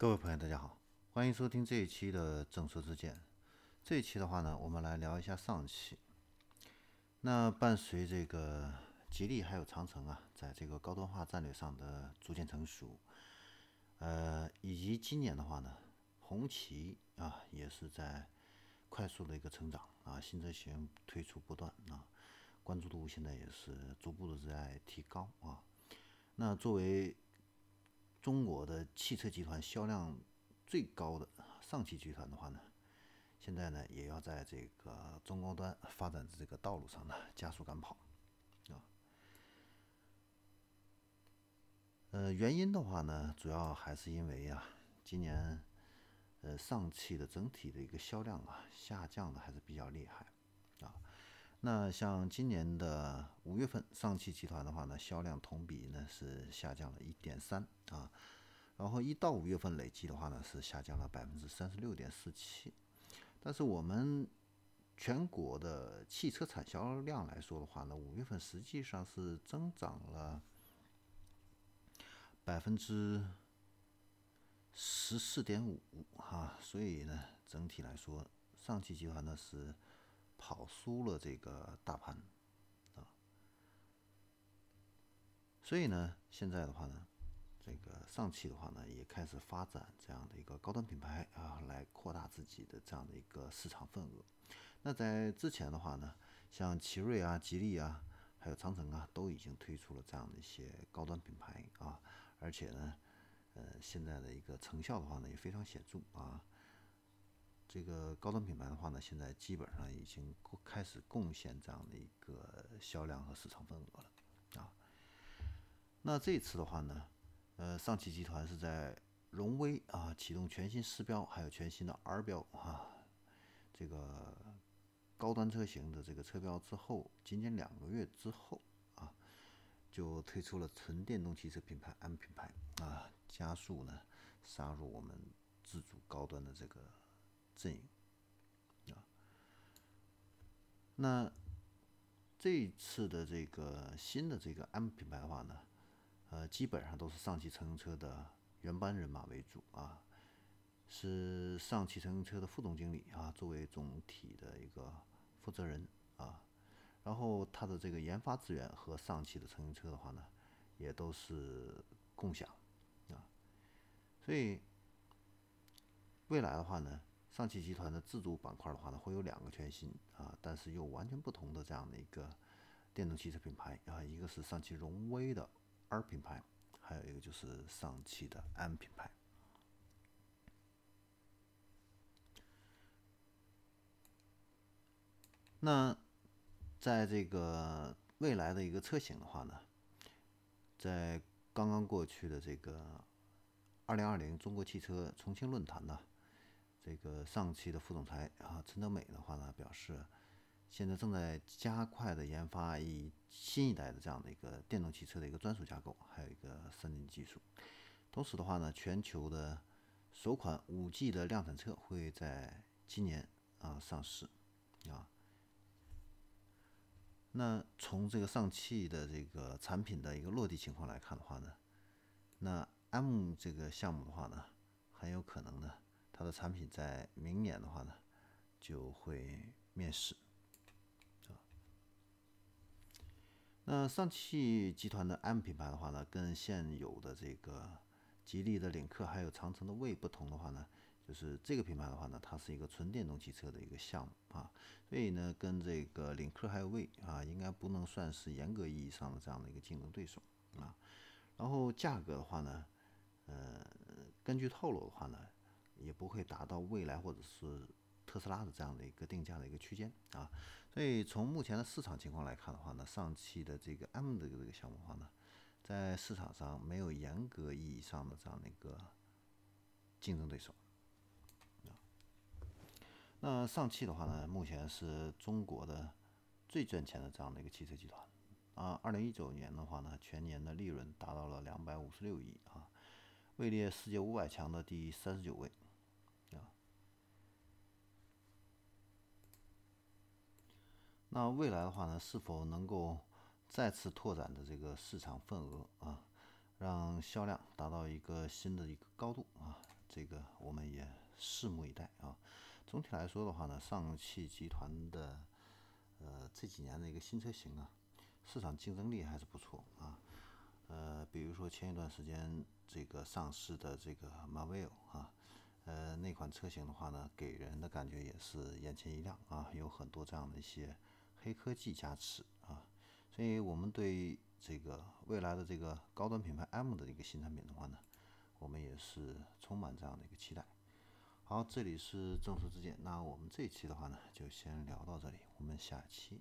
各位朋友，大家好，欢迎收听这一期的正说之见。这一期的话呢，我们来聊一下上期。那伴随这个吉利还有长城啊，在这个高端化战略上的逐渐成熟，呃，以及今年的话呢，红旗啊也是在快速的一个成长啊，新车型推出不断啊，关注度现在也是逐步的在提高啊。那作为中国的汽车集团销量最高的上汽集团的话呢，现在呢也要在这个中高端发展的这个道路上呢加速赶跑，啊，呃，原因的话呢，主要还是因为啊，今年呃上汽的整体的一个销量啊下降的还是比较厉害，那像今年的五月份，上汽集团的话呢，销量同比呢是下降了一点三啊，然后一到五月份累计的话呢是下降了百分之三十六点四七，但是我们全国的汽车产销量来说的话呢，五月份实际上是增长了百分之十四点五哈，所以呢，整体来说，上汽集团呢是。跑输了这个大盘，啊，所以呢，现在的话呢，这个上汽的话呢，也开始发展这样的一个高端品牌啊，来扩大自己的这样的一个市场份额。那在之前的话呢，像奇瑞啊、吉利啊，还有长城啊，都已经推出了这样的一些高端品牌啊，而且呢，呃，现在的一个成效的话呢，也非常显著啊。这个高端品牌的话呢，现在基本上已经开始贡献这样的一个销量和市场份额了啊。那这次的话呢，呃，上汽集团是在荣威啊启动全新狮标，还有全新的 R 标啊，这个高端车型的这个车标之后，仅仅两个月之后啊，就推出了纯电动汽车品牌 M 品牌啊，加速呢杀入我们自主高端的这个。阵营啊，那这一次的这个新的这个 M 品牌的话呢，呃，基本上都是上汽乘用车的原班人马为主啊，是上汽乘用车的副总经理啊，作为总体的一个负责人啊，然后他的这个研发资源和上汽的乘用车的话呢，也都是共享啊，所以未来的话呢。上汽集团的自主板块的话呢，会有两个全新啊，但是又完全不同的这样的一个电动汽车品牌啊，一个是上汽荣威的 R 品牌，还有一个就是上汽的 M 品牌。那在这个未来的一个车型的话呢，在刚刚过去的这个二零二零中国汽车重庆论坛呢。这个上汽的副总裁啊，陈德美的话呢，表示现在正在加快的研发一新一代的这样的一个电动汽车的一个专属架构，还有一个三电技术。同时的话呢，全球的首款五 G 的量产车会在今年啊上市啊。那从这个上汽的这个产品的一个落地情况来看的话呢，那 M 这个项目的话呢，很有可能呢。它的产品在明年的话呢，就会面世，那上汽集团的 M 品牌的话呢，跟现有的这个吉利的领克还有长城的魏不同的话呢，就是这个品牌的话呢，它是一个纯电动汽车的一个项目啊，所以呢，跟这个领克还有魏啊，应该不能算是严格意义上的这样的一个竞争对手啊。然后价格的话呢，呃，根据透露的话呢。也不会达到未来或者是特斯拉的这样的一个定价的一个区间啊，所以从目前的市场情况来看的话呢，上汽的这个 M 的这个项目的话呢，在市场上没有严格意义上的这样的一个竞争对手。那上汽的话呢，目前是中国的最赚钱的这样的一个汽车集团啊，二零一九年的话呢，全年的利润达到了两百五十六亿啊，位列世界五百强的第三十九位。那未来的话呢，是否能够再次拓展的这个市场份额啊，让销量达到一个新的一个高度啊？这个我们也拭目以待啊。总体来说的话呢，上汽集团的呃这几年的一个新车型啊，市场竞争力还是不错啊。呃，比如说前一段时间这个上市的这个 Marvel 啊，呃那款车型的话呢，给人的感觉也是眼前一亮啊，有很多这样的一些黑科技加持啊，所以我们对这个未来的这个高端品牌 M 的一个新产品的话呢，我们也是充满这样的一个期待。好，这里是正说之见，那我们这一期的话呢，就先聊到这里，我们下期